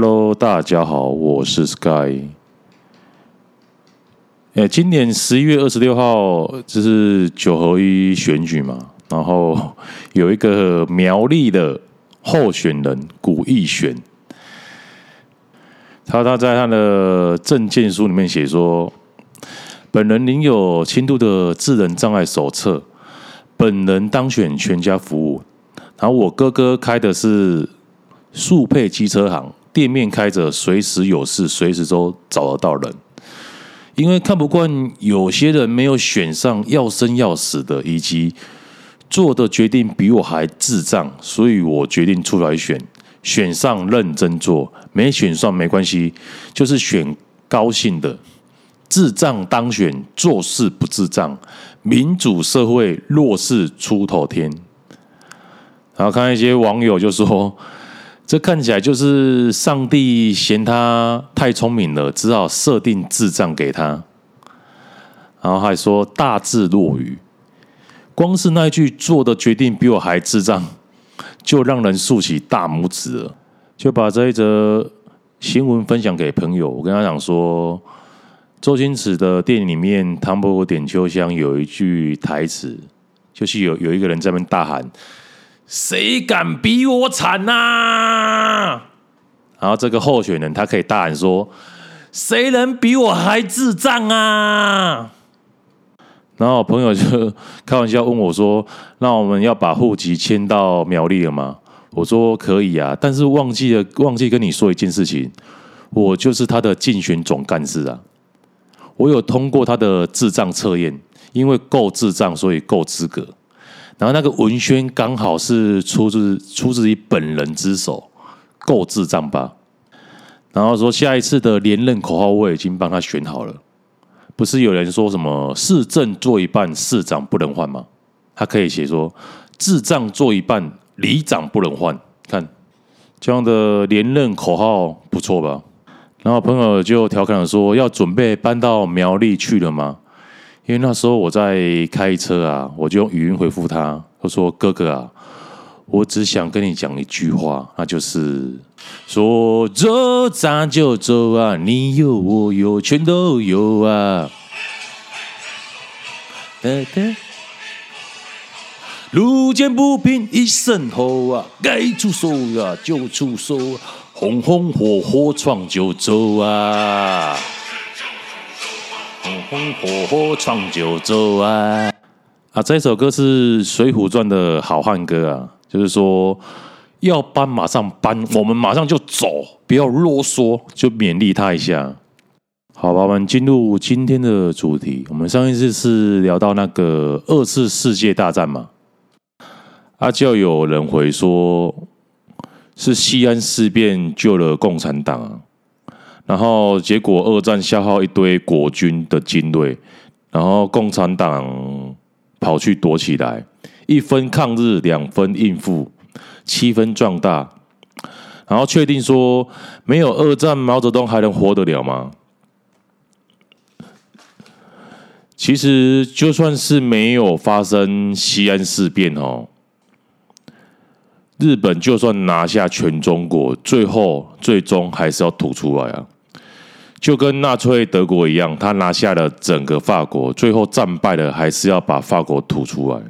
Hello，大家好，我是 Sky。诶，今年十一月二十六号，这是九合一选举嘛？然后有一个苗栗的候选人古义玄，他他在他的证件书里面写说，本人领有轻度的智能障碍手册，本人当选全家服务。然后我哥哥开的是速配机车行。店面开着，随时有事，随时都找得到人。因为看不惯有些人没有选上，要生要死的，以及做的决定比我还智障，所以我决定出来选。选上认真做，没选上没关系，就是选高兴的。智障当选，做事不智障。民主社会，弱势出头天。然后看一些网友就说。这看起来就是上帝嫌他太聪明了，只好设定智障给他。然后还说大智若愚，光是那一句做的决定比我还智障，就让人竖起大拇指了。就把这一则新闻分享给朋友，我跟他讲说，周星驰的电影里面《唐伯虎点秋香》有一句台词，就是有有一个人在那边大喊。谁敢比我惨呐、然后这个候选人他可以大喊说：“谁能比我还智障啊？”然后朋友就开玩笑问我说：“那我们要把户籍迁到苗栗了吗？”我说：“可以啊，但是忘记了，忘记跟你说一件事情，我就是他的竞选总干事啊。我有通过他的智障测验，因为够智障，所以够资格。”然后那个文宣刚好是出自出自于本人之手，够智障吧？然后说下一次的连任口号我已经帮他选好了，不是有人说什么市政做一半，市长不能换吗？他可以写说智障做一半，里长不能换。看这样的连任口号不错吧？然后朋友就调侃说要准备搬到苗栗去了吗？因为那时候我在开车啊，我就用语音回复他，他说：“哥哥啊，我只想跟你讲一句话，那就是说走咱就走啊，你有我有全都有啊。”，路见不平一声吼啊，该出手啊就出手，红红火火闯九州啊。红火火闯九州啊！啊，这首歌是《水浒传》的好汉歌啊，就是说要搬马上搬，我们马上就走，不要啰嗦，就勉励他一下。好吧，我们进入今天的主题。我们上一次是聊到那个二次世界大战嘛，啊，就有人回说是西安事变救了共产党啊。然后结果，二战消耗一堆国军的精锐，然后共产党跑去躲起来，一分抗日，两分应付，七分壮大。然后确定说，没有二战，毛泽东还能活得了吗？其实，就算是没有发生西安事变哦，日本就算拿下全中国，最后最终还是要吐出来啊。就跟纳粹德国一样，他拿下了整个法国，最后战败了，还是要把法国吐出来。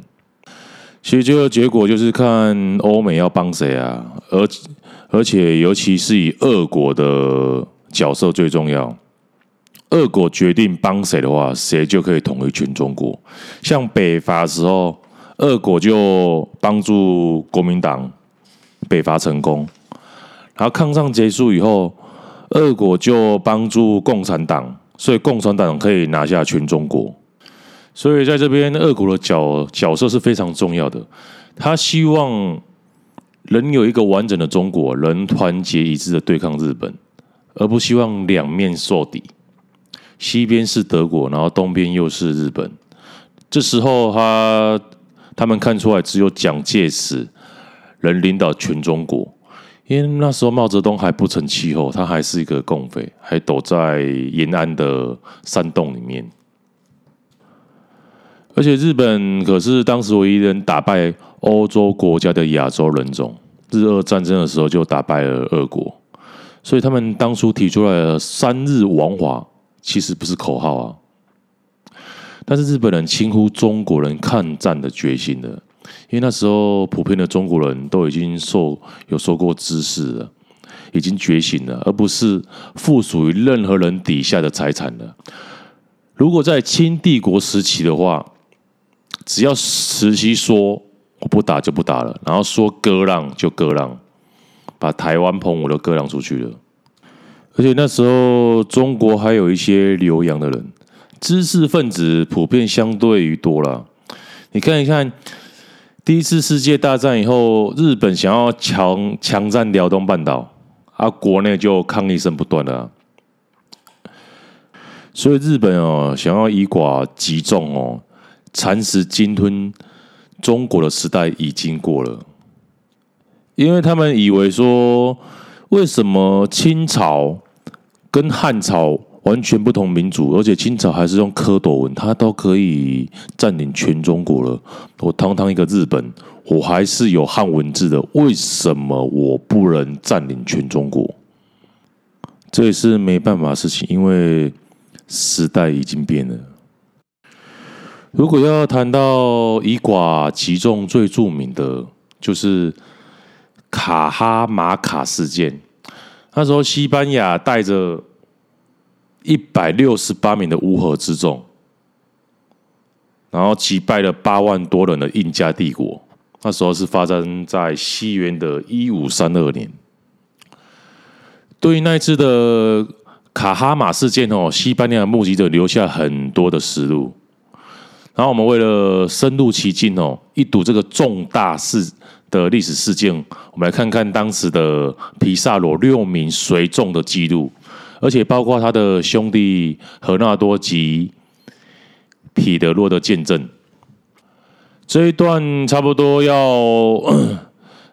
其实这个结果就是看欧美要帮谁啊，而而且尤其是以俄国的角色最重要。俄国决定帮谁的话，谁就可以统一全中国。像北伐时候，俄国就帮助国民党北伐成功，然后抗战结束以后。俄国就帮助共产党，所以共产党可以拿下全中国。所以在这边，俄国的角角色是非常重要的。他希望能有一个完整的中国，能团结一致的对抗日本，而不希望两面受敌。西边是德国，然后东边又是日本。这时候他他们看出来，只有蒋介石能领导全中国。因为那时候毛泽东还不成气候，他还是一个共匪，还躲在延安的山洞里面。而且日本可是当时唯一能打败欧洲国家的亚洲人种，日俄战争的时候就打败了俄国，所以他们当初提出来的“三日亡华”其实不是口号啊。但是日本人轻忽中国人抗战的决心了，因为那时候普遍的中国人都已经受有受过知识了，已经觉醒了，而不是附属于任何人底下的财产了。如果在清帝国时期的话，只要慈禧说我不打就不打了，然后说割让就割让，把台湾澎湖都割让出去了。而且那时候中国还有一些留洋的人。知识分子普遍相对于多了，你看一看，第一次世界大战以后，日本想要强强占辽东半岛，啊，国内就抗议声不断了，所以日本哦，想要以寡击众哦，蚕食鲸吞中国的时代已经过了，因为他们以为说，为什么清朝跟汉朝？完全不同民族，而且清朝还是用蝌蚪文，他都可以占领全中国了。我堂堂一个日本，我还是有汉文字的，为什么我不能占领全中国？这也是没办法的事情，因为时代已经变了。如果要谈到以寡击众，最著名的就是卡哈马卡事件。那时候西班牙带着。一百六十八名的乌合之众，然后击败了八万多人的印加帝国。那时候是发生在西元的一五三二年。对于那一次的卡哈马事件哦，西班牙的目击者留下很多的实录。然后我们为了深入其境哦，一睹这个重大事的历史事件，我们来看看当时的皮萨罗六名随众的记录。而且包括他的兄弟何纳多及彼得洛的见证，这一段差不多要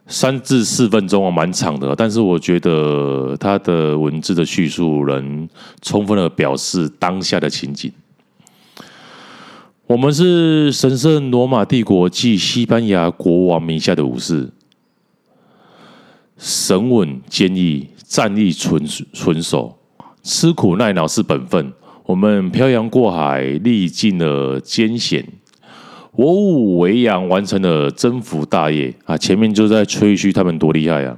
三至四分钟啊，蛮长的。但是我觉得他的文字的叙述能充分的表示当下的情景。我们是神圣罗马帝国暨西班牙国王名下的武士，神稳坚毅，战力纯纯熟。吃苦耐劳是本分，我们漂洋过海，历尽了艰险，我武维扬，完成了征服大业啊！前面就在吹嘘他们多厉害啊！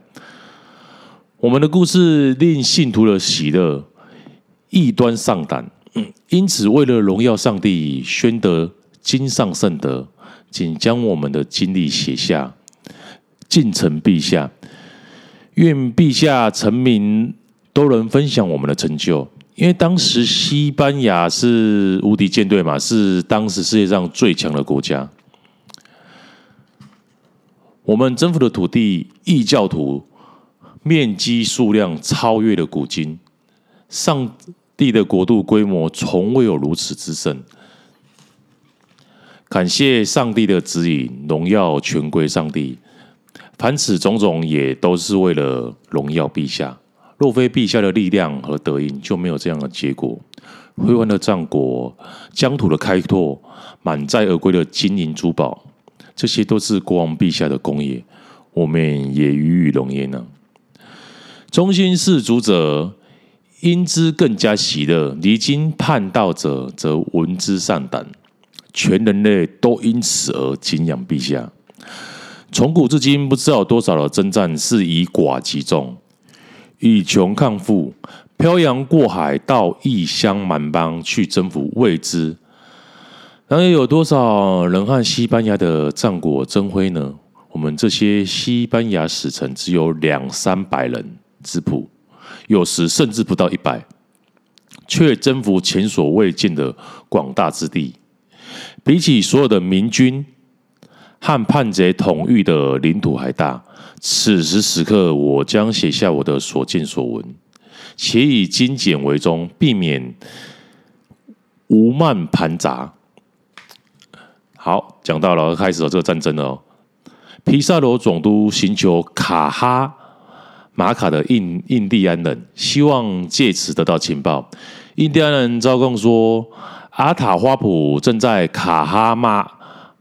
我们的故事令信徒的喜乐异端丧胆，因此为了荣耀上帝，宣得经上圣德，请将我们的经历写下，敬呈陛下，愿陛下臣民。都能分享我们的成就，因为当时西班牙是无敌舰队嘛，是当时世界上最强的国家。我们征服的土地，异教徒面积数量超越了古今，上帝的国度规模从未有如此之盛。感谢上帝的指引，荣耀全归上帝。凡此种种，也都是为了荣耀陛下。若非陛下的力量和德音，就没有这样的结果。辉煌的战果、疆土的开拓、满载而归的金银珠宝，这些都是国王陛下的功业，我们也予以荣焉呢。忠心事主者因之更加喜乐，离经叛道者则闻之丧胆。全人类都因此而敬仰陛下。从古至今，不知道多少的征战是以寡击众。以穷抗富，漂洋过海到异乡蛮邦去征服未知，然而有多少人和西班牙的战果争辉呢？我们这些西班牙使臣只有两三百人之谱，有时甚至不到一百，却征服前所未见的广大之地，比起所有的明军和叛贼统御的领土还大。此时此刻，我将写下我的所见所闻，且以精简为宗，避免无漫盘杂。好，讲到了，开始了这个战争了哦。皮萨罗总督寻求卡哈马卡的印印第安人，希望借此得到情报。印第安人招供说，阿塔花普正在卡哈马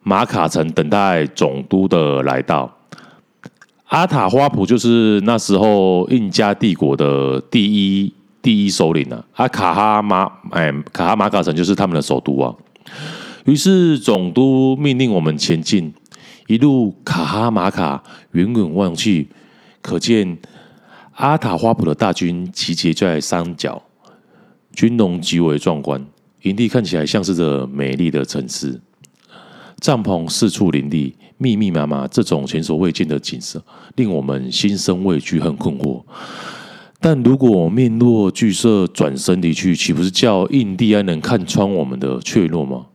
马卡城等待总督的来到。阿塔花圃就是那时候印加帝国的第一第一首领啊，阿卡哈马哎，卡哈马卡城就是他们的首都啊。于是总督命令我们前进，一路卡哈马卡，远远望去，可见阿塔花圃的大军集结在山脚，军容极为壮观，营地看起来像是个美丽的城市，帐篷四处林立。密密麻麻，这种前所未见的景色，令我们心生畏惧和困惑。但如果面若惧色，转身离去，岂不是叫印第安人看穿我们的怯懦吗？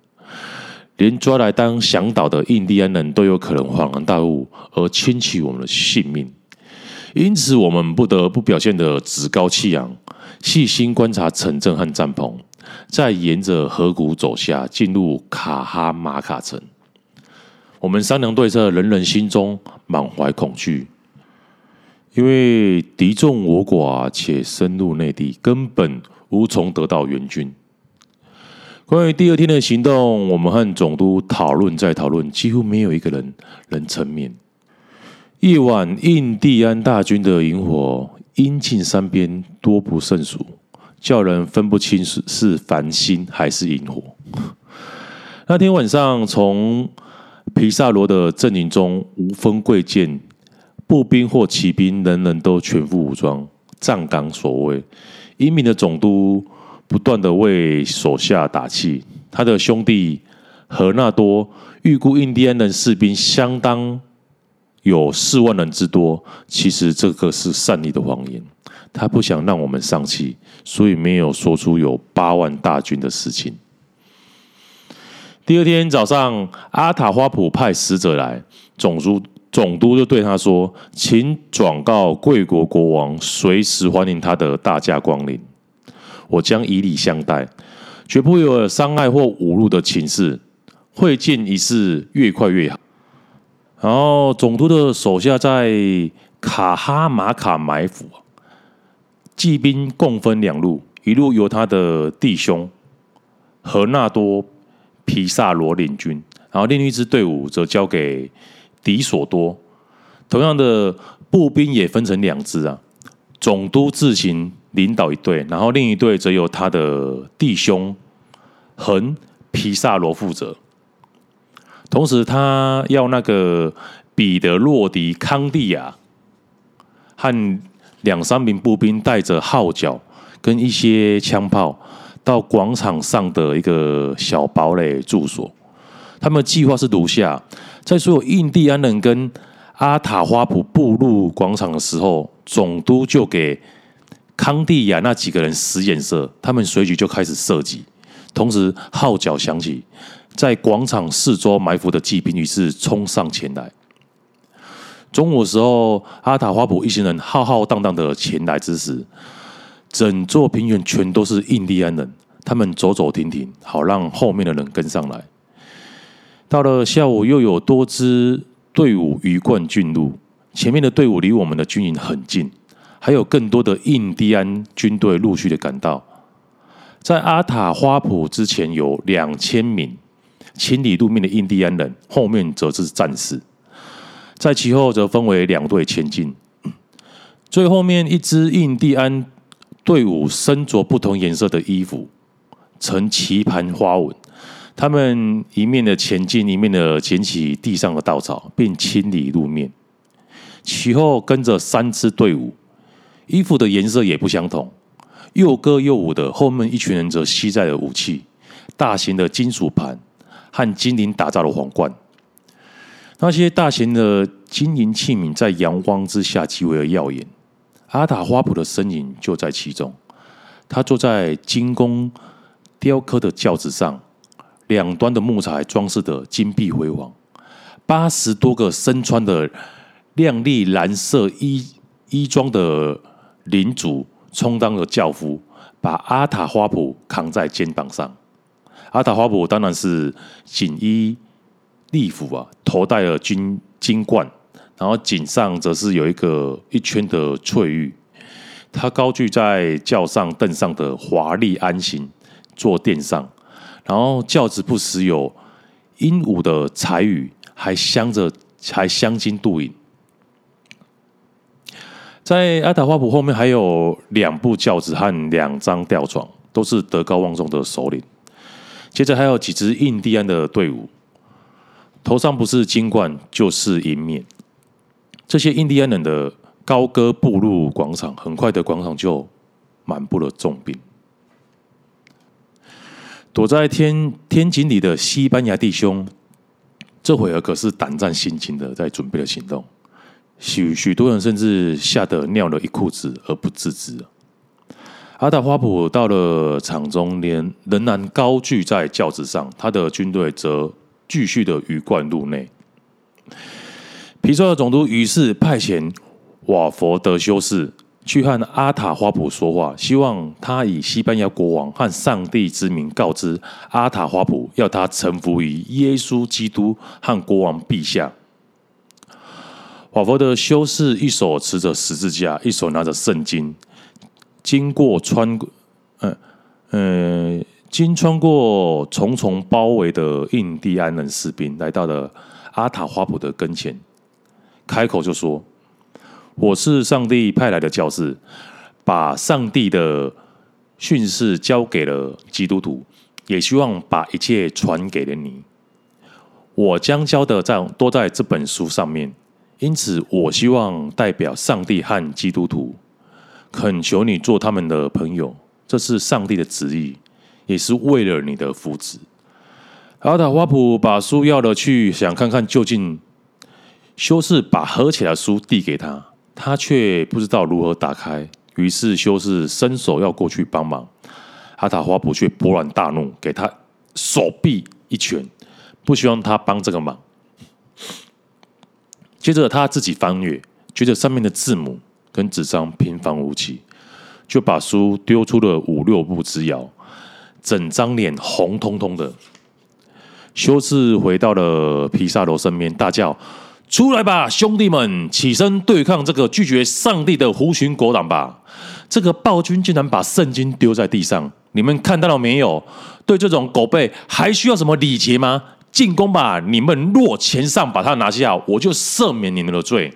连抓来当向导的印第安人都有可能恍然大悟，而牵取我们的性命。因此，我们不得不表现得趾高气扬，细心观察城镇和帐篷，再沿着河谷走下，进入卡哈马卡城。我们商量对策，人人心中满怀恐惧，因为敌众我寡，且深入内地，根本无从得到援军。关于第二天的行动，我们和总督讨论再讨论，几乎没有一个人能成眠。夜晚，印第安大军的萤火阴尽山边，多不胜数，叫人分不清是是繁星还是萤火。那天晚上，从皮萨罗的阵营中无分贵贱，步兵或骑兵，人人都全副武装，站岗守卫。英明的总督不断地为手下打气。他的兄弟何纳多预估印第安人士兵相当有四万人之多，其实这个是善意的谎言。他不想让我们丧气，所以没有说出有八万大军的事情。第二天早上，阿塔花普派使者来，总督总督就对他说：“请转告贵国国王，随时欢迎他的大驾光临。我将以礼相待，绝不会有伤害或侮辱的情事。会见一事越快越好。”然后，总督的手下在卡哈马卡埋伏，骑兵共分两路，一路由他的弟兄何纳多。皮萨罗领军，然后另一支队伍则交给迪索多。同样的步兵也分成两支啊，总督自行领导一队，然后另一队则由他的弟兄横皮萨罗负责。同时，他要那个彼得洛迪康蒂亚和两三名步兵带着号角跟一些枪炮。到广场上的一个小堡垒住所，他们的计划是如下：在所有印第安人跟阿塔花普步入广场的时候，总督就给康蒂亚那几个人使眼色，他们随即就开始射击，同时号角响起，在广场四周埋伏的骑兵于是冲上前来。中午的时候，阿塔花普一行人浩浩荡荡的前来之时。整座平原全都是印第安人，他们走走停停，好让后面的人跟上来。到了下午，又有多支队伍鱼贯进入，前面的队伍离我们的军营很近，还有更多的印第安军队陆续的赶到。在阿塔花圃之前有两千名清理路面的印第安人，后面则是战士，在其后则分为两队前进。最后面一支印第安。队伍身着不同颜色的衣服，呈棋盘花纹。他们一面的前进，一面的捡起地上的稻草，并清理路面。其后跟着三支队伍，衣服的颜色也不相同。又歌又舞的后面一群人则携带了武器，大型的金属盘和精灵打造的皇冠。那些大型的金银器皿在阳光之下极为耀眼。阿塔花普的身影就在其中，他坐在精工雕刻的轿子上，两端的木材装饰的金碧辉煌。八十多个身穿的亮丽蓝色衣衣装的领主充当了轿夫，把阿塔花普扛在肩膀上。阿塔花普当然是锦衣丽服啊，头戴了金金冠。然后颈上则是有一个一圈的翠玉，他高踞在轿上凳上的华丽安行坐垫上，然后轿子不时有鹦鹉的彩羽，还镶着还镶金镀银。在阿塔花普后面还有两部轿子和两张吊床，都是德高望重的首领。接着还有几支印第安的队伍，头上不是金冠就是银冕。这些印第安人的高歌步入广场，很快的广场就满布了重兵。躲在天天井里的西班牙弟兄，这会儿可是胆战心惊的在准备了行动。许许多人甚至吓得尿了一裤子而不自知。阿达花普到了场中，连仍然高踞在轿子上，他的军队则继续的鱼贯入内。皮索尔总督于是派遣瓦佛德修士去和阿塔花普说话，希望他以西班牙国王和上帝之名告知阿塔花普，要他臣服于耶稣基督和国王陛下。瓦佛德修士一手持着十字架，一手拿着圣经，经过穿过，嗯嗯，经穿过重重包围的印第安人士兵，来到了阿塔花普的跟前。开口就说：“我是上帝派来的教士，把上帝的训示交给了基督徒，也希望把一切传给了你。我将教的在都在这本书上面，因此我希望代表上帝和基督徒，恳求你做他们的朋友。这是上帝的旨意，也是为了你的福祉。”阿塔花普把书要了去，想看看究竟。修士把合起来的书递给他，他却不知道如何打开。于是修士伸手要过去帮忙，阿塔花普却勃然大怒，给他手臂一拳，不希望他帮这个忙。接着他自己翻阅，觉得上面的字母跟纸张平凡无奇，就把书丢出了五六步之遥，整张脸红彤彤的。修士回到了皮萨罗身边，大叫。出来吧，兄弟们，起身对抗这个拒绝上帝的狐群狗党吧！这个暴君竟然把圣经丢在地上，你们看到了没有？对这种狗辈还需要什么礼节吗？进攻吧！你们若前上把他拿下，我就赦免你们的罪。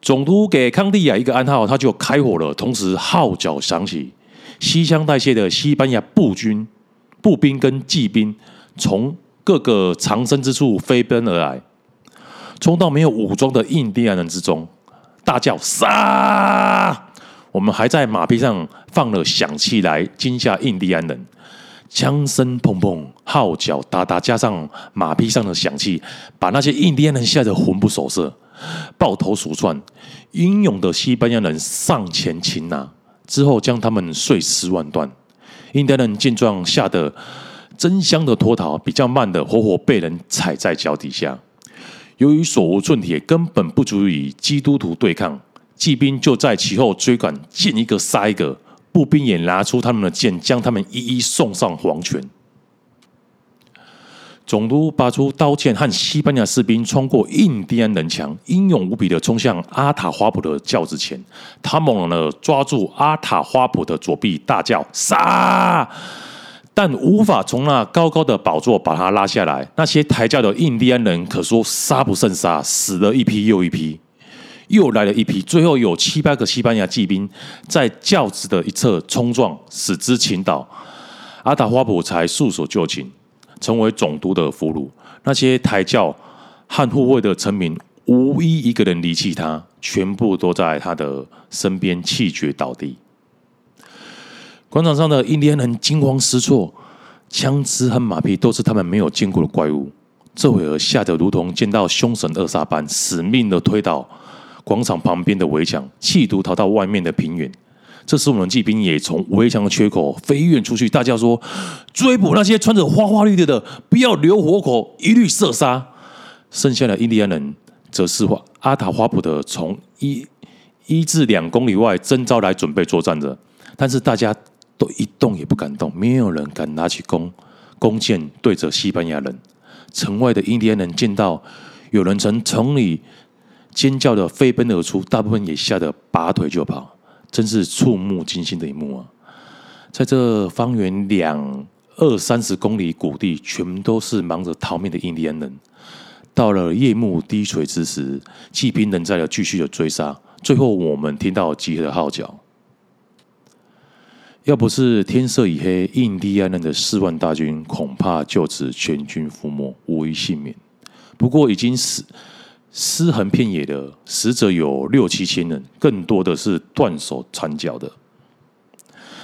总督给康蒂亚一个暗号，他就开火了。同时号角响起，携枪带械的西班牙步军、步兵跟骑兵从各个藏身之处飞奔而来。冲到没有武装的印第安人之中，大叫杀！我们还在马匹上放了响器来惊吓印第安人，枪声砰砰，号角哒哒，加上马匹上的响器，把那些印第安人吓得魂不守舍，抱头鼠窜。英勇的西班牙人上前擒拿，之后将他们碎尸万段。印第安人见状，吓得争相的脱逃，比较慢的活活被人踩在脚底下。由于手无寸铁，根本不足以基督徒对抗，骑兵就在其后追赶，见一个杀一个。步兵也拿出他们的剑，将他们一一送上黄泉。总督拔出刀剑，和西班牙士兵穿过印第安人墙，英勇无比的冲向阿塔花普的轿子前。他猛然的抓住阿塔花普的左臂，大叫：“杀！”但无法从那高高的宝座把他拉下来。那些抬轿的印第安人可说杀不胜杀，死了一批又一批，又来了一批。最后有七八个西班牙骑兵在轿子的一侧冲撞，使之倾倒。阿塔花普才束手就擒，成为总督的俘虏。那些抬轿和护卫的臣民，无一一个人离弃他，全部都在他的身边气绝倒地。广场上的印第安人惊慌失措，枪支和马匹都是他们没有见过的怪物。这会儿吓得如同见到凶神恶煞般，死命的推倒广场旁边的围墙，企图逃到外面的平原。这时，我们骑兵也从围墙的缺口飞跃出去，大叫说：“追捕那些穿着花花绿绿的，不要留活口，一律射杀。”剩下的印第安人则是阿塔花普的从一一至两公里外征召来准备作战的，但是大家。都一动也不敢动，没有人敢拿起弓弓箭对着西班牙人。城外的印第安人见到有人从城里尖叫的飞奔而出，大部分也吓得拔腿就跑，真是触目惊心的一幕啊！在这方圆两二三十公里谷地，全都是忙着逃命的印第安人。到了夜幕低垂之时，骑兵仍在继续的追杀，最后我们听到集合的号角。要不是天色已黑，印第安人的四万大军恐怕就此全军覆没，无一幸免。不过已经死尸横遍野的死者有六七千人，更多的是断手残脚的。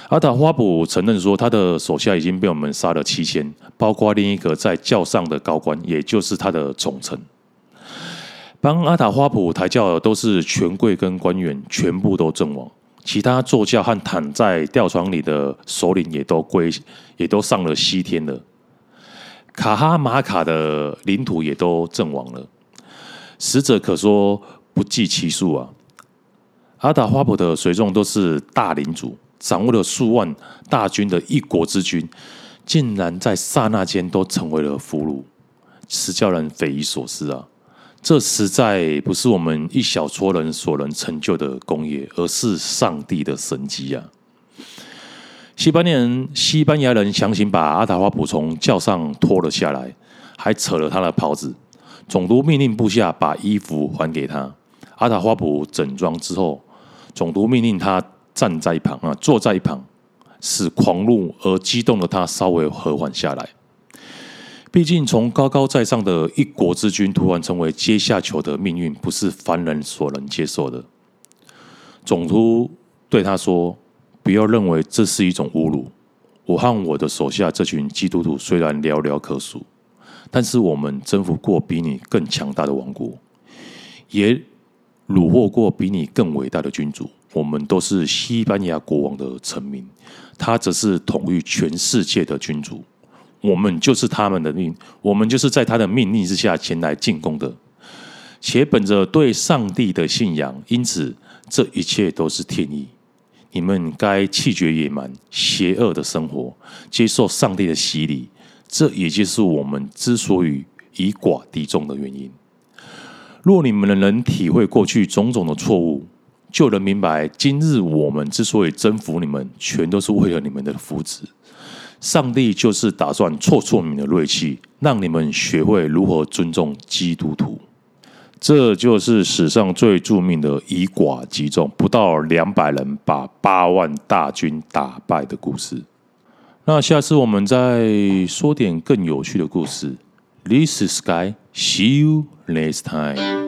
阿塔花普承认说，他的手下已经被我们杀了七千，包括另一个在教上的高官，也就是他的总臣。帮阿塔花普抬轿的都是权贵跟官员，全部都阵亡。其他坐轿和躺在吊床里的首领也都归，也都上了西天了。卡哈马卡的领土也都阵亡了，死者可说不计其数啊。阿达花普的随众都是大领主，掌握了数万大军的一国之君，竟然在刹那间都成为了俘虏，实叫人匪夷所思啊。这实在不是我们一小撮人所能成就的功业，而是上帝的神迹啊！西班牙人，西班牙人强行把阿塔花普从轿上拖了下来，还扯了他的袍子。总督命令部下把衣服还给他。阿塔花普整装之后，总督命令他站在一旁啊，坐在一旁，使狂怒而激动的他稍微和缓下来。毕竟，从高高在上的一国之君突然成为阶下囚的命运，不是凡人所能接受的。总督对他说：“不要认为这是一种侮辱。我和我的手下这群基督徒虽然寥寥可数，但是我们征服过比你更强大的王国，也虏获过比你更伟大的君主。我们都是西班牙国王的臣民，他则是统御全世界的君主。”我们就是他们的命，我们就是在他的命令之下前来进攻的，且本着对上帝的信仰，因此这一切都是天意。你们该弃绝野蛮、邪恶的生活，接受上帝的洗礼，这也就是我们之所以以寡敌众的原因。若你们能体会过去种种的错误，就能明白今日我们之所以征服你们，全都是为了你们的福祉。上帝就是打算挫挫你们的锐气，让你们学会如何尊重基督徒。这就是史上最著名的以寡击众，不到两百人把八万大军打败的故事。那下次我们再说点更有趣的故事。This is Sky. See you next time.